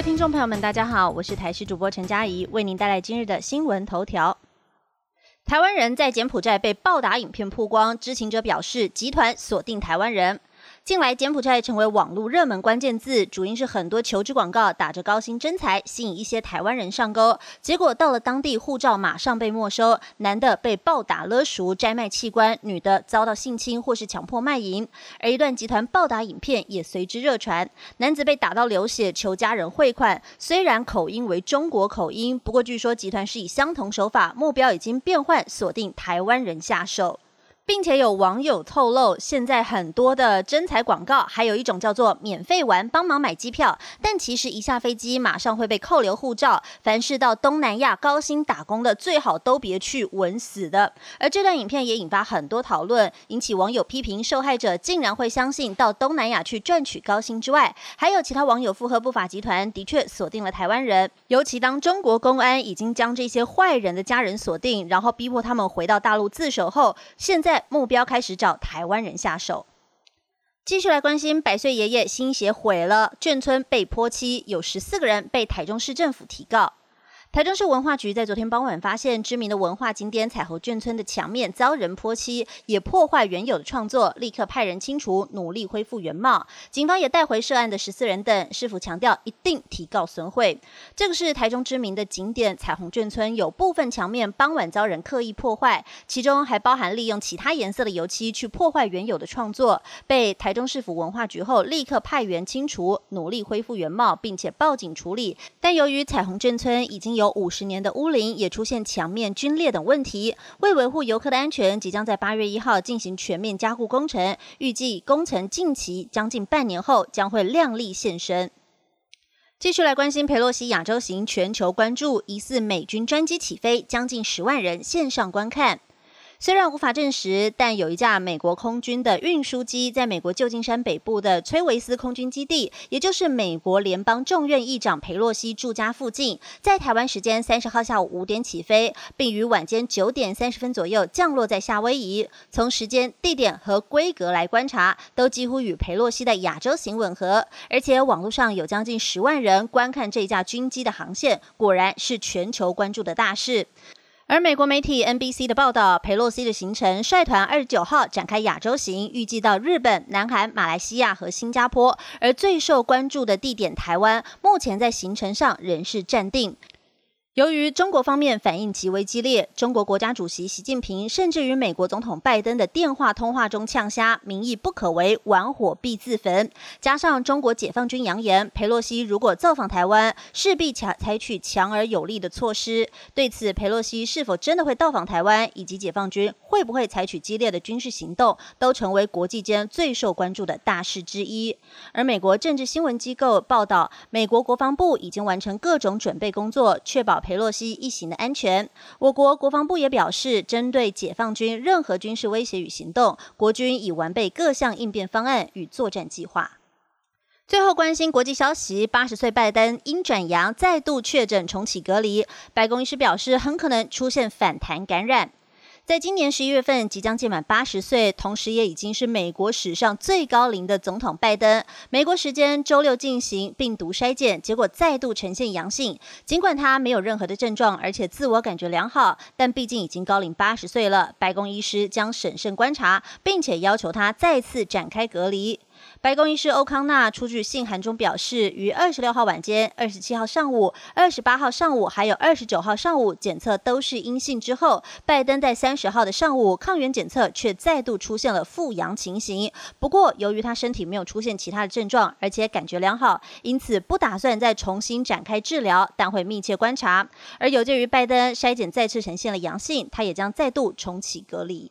位听众朋友们，大家好，我是台视主播陈佳怡，为您带来今日的新闻头条。台湾人在柬埔寨被暴打影片曝光，知情者表示，集团锁定台湾人。近来，柬埔寨成为网络热门关键字，主因是很多求职广告打着高薪征才，吸引一些台湾人上钩。结果到了当地，护照马上被没收，男的被暴打勒赎、摘卖器官，女的遭到性侵或是强迫卖淫。而一段集团暴打影片也随之热传，男子被打到流血，求家人汇款。虽然口音为中国口音，不过据说集团是以相同手法，目标已经变换，锁定台湾人下手。并且有网友透露，现在很多的真彩广告，还有一种叫做免费玩，帮忙买机票，但其实一下飞机马上会被扣留护照。凡是到东南亚高薪打工的，最好都别去，稳死的。而这段影片也引发很多讨论，引起网友批评，受害者竟然会相信到东南亚去赚取高薪之外，还有其他网友附和不法集团的确锁定了台湾人，尤其当中国公安已经将这些坏人的家人锁定，然后逼迫他们回到大陆自首后，现在。目标开始找台湾人下手，继续来关心百岁爷爷心血毁了，眷村被泼漆，有十四个人被台中市政府提告。台中市文化局在昨天傍晚发现知名的文化景点彩虹眷村的墙面遭人泼漆，也破坏原有的创作，立刻派人清除，努力恢复原貌。警方也带回涉案的十四人等，市府强调一定提告损毁。这个是台中知名的景点彩虹眷村，有部分墙面傍晚遭人刻意破坏，其中还包含利用其他颜色的油漆去破坏原有的创作，被台中市府文化局后立刻派员清除，努力恢复原貌，并且报警处理。但由于彩虹眷村已经有有五十年的乌林也出现墙面龟裂等问题，为维护游客的安全，即将在八月一号进行全面加固工程。预计工程近期将近半年后将会靓丽现身。继续来关心佩洛西亚洲行，全球关注疑似美军专机起飞，将近十万人线上观看。虽然无法证实，但有一架美国空军的运输机在美国旧金山北部的崔维斯空军基地，也就是美国联邦众院议长佩洛西住家附近，在台湾时间三十号下午五点起飞，并于晚间九点三十分左右降落在夏威夷。从时间、地点和规格来观察，都几乎与佩洛西的亚洲行吻合。而且网络上有将近十万人观看这架军机的航线，果然是全球关注的大事。而美国媒体 NBC 的报道，佩洛西的行程率团二十九号展开亚洲行，预计到日本、南韩、马来西亚和新加坡。而最受关注的地点台湾，目前在行程上仍是暂定。由于中国方面反应极为激烈，中国国家主席习近平甚至与美国总统拜登的电话通话中呛瞎：“民意不可为，玩火必自焚。”加上中国解放军扬言，佩洛西如果造访台湾，势必强采取强而有力的措施。对此，佩洛西是否真的会到访台湾，以及解放军会不会采取激烈的军事行动，都成为国际间最受关注的大事之一。而美国政治新闻机构报道，美国国防部已经完成各种准备工作，确保。佩洛西一行的安全，我国国防部也表示，针对解放军任何军事威胁与行动，国军已完备各项应变方案与作战计划。最后关心国际消息，八十岁拜登因转阳再度确诊重启隔离，白宫医师表示，很可能出现反弹感染。在今年十一月份，即将届满八十岁，同时也已经是美国史上最高龄的总统拜登，美国时间周六进行病毒筛检，结果再度呈现阳性。尽管他没有任何的症状，而且自我感觉良好，但毕竟已经高龄八十岁了，白宫医师将审慎观察，并且要求他再次展开隔离。白宫医师欧康纳出具信函中表示，于二十六号晚间、二十七号上午、二十八号上午，还有二十九号上午检测都是阴性之后，拜登在三十号的上午抗原检测却再度出现了复阳情形。不过，由于他身体没有出现其他的症状，而且感觉良好，因此不打算再重新展开治疗，但会密切观察。而有鉴于拜登筛检再次呈现了阳性，他也将再度重启隔离。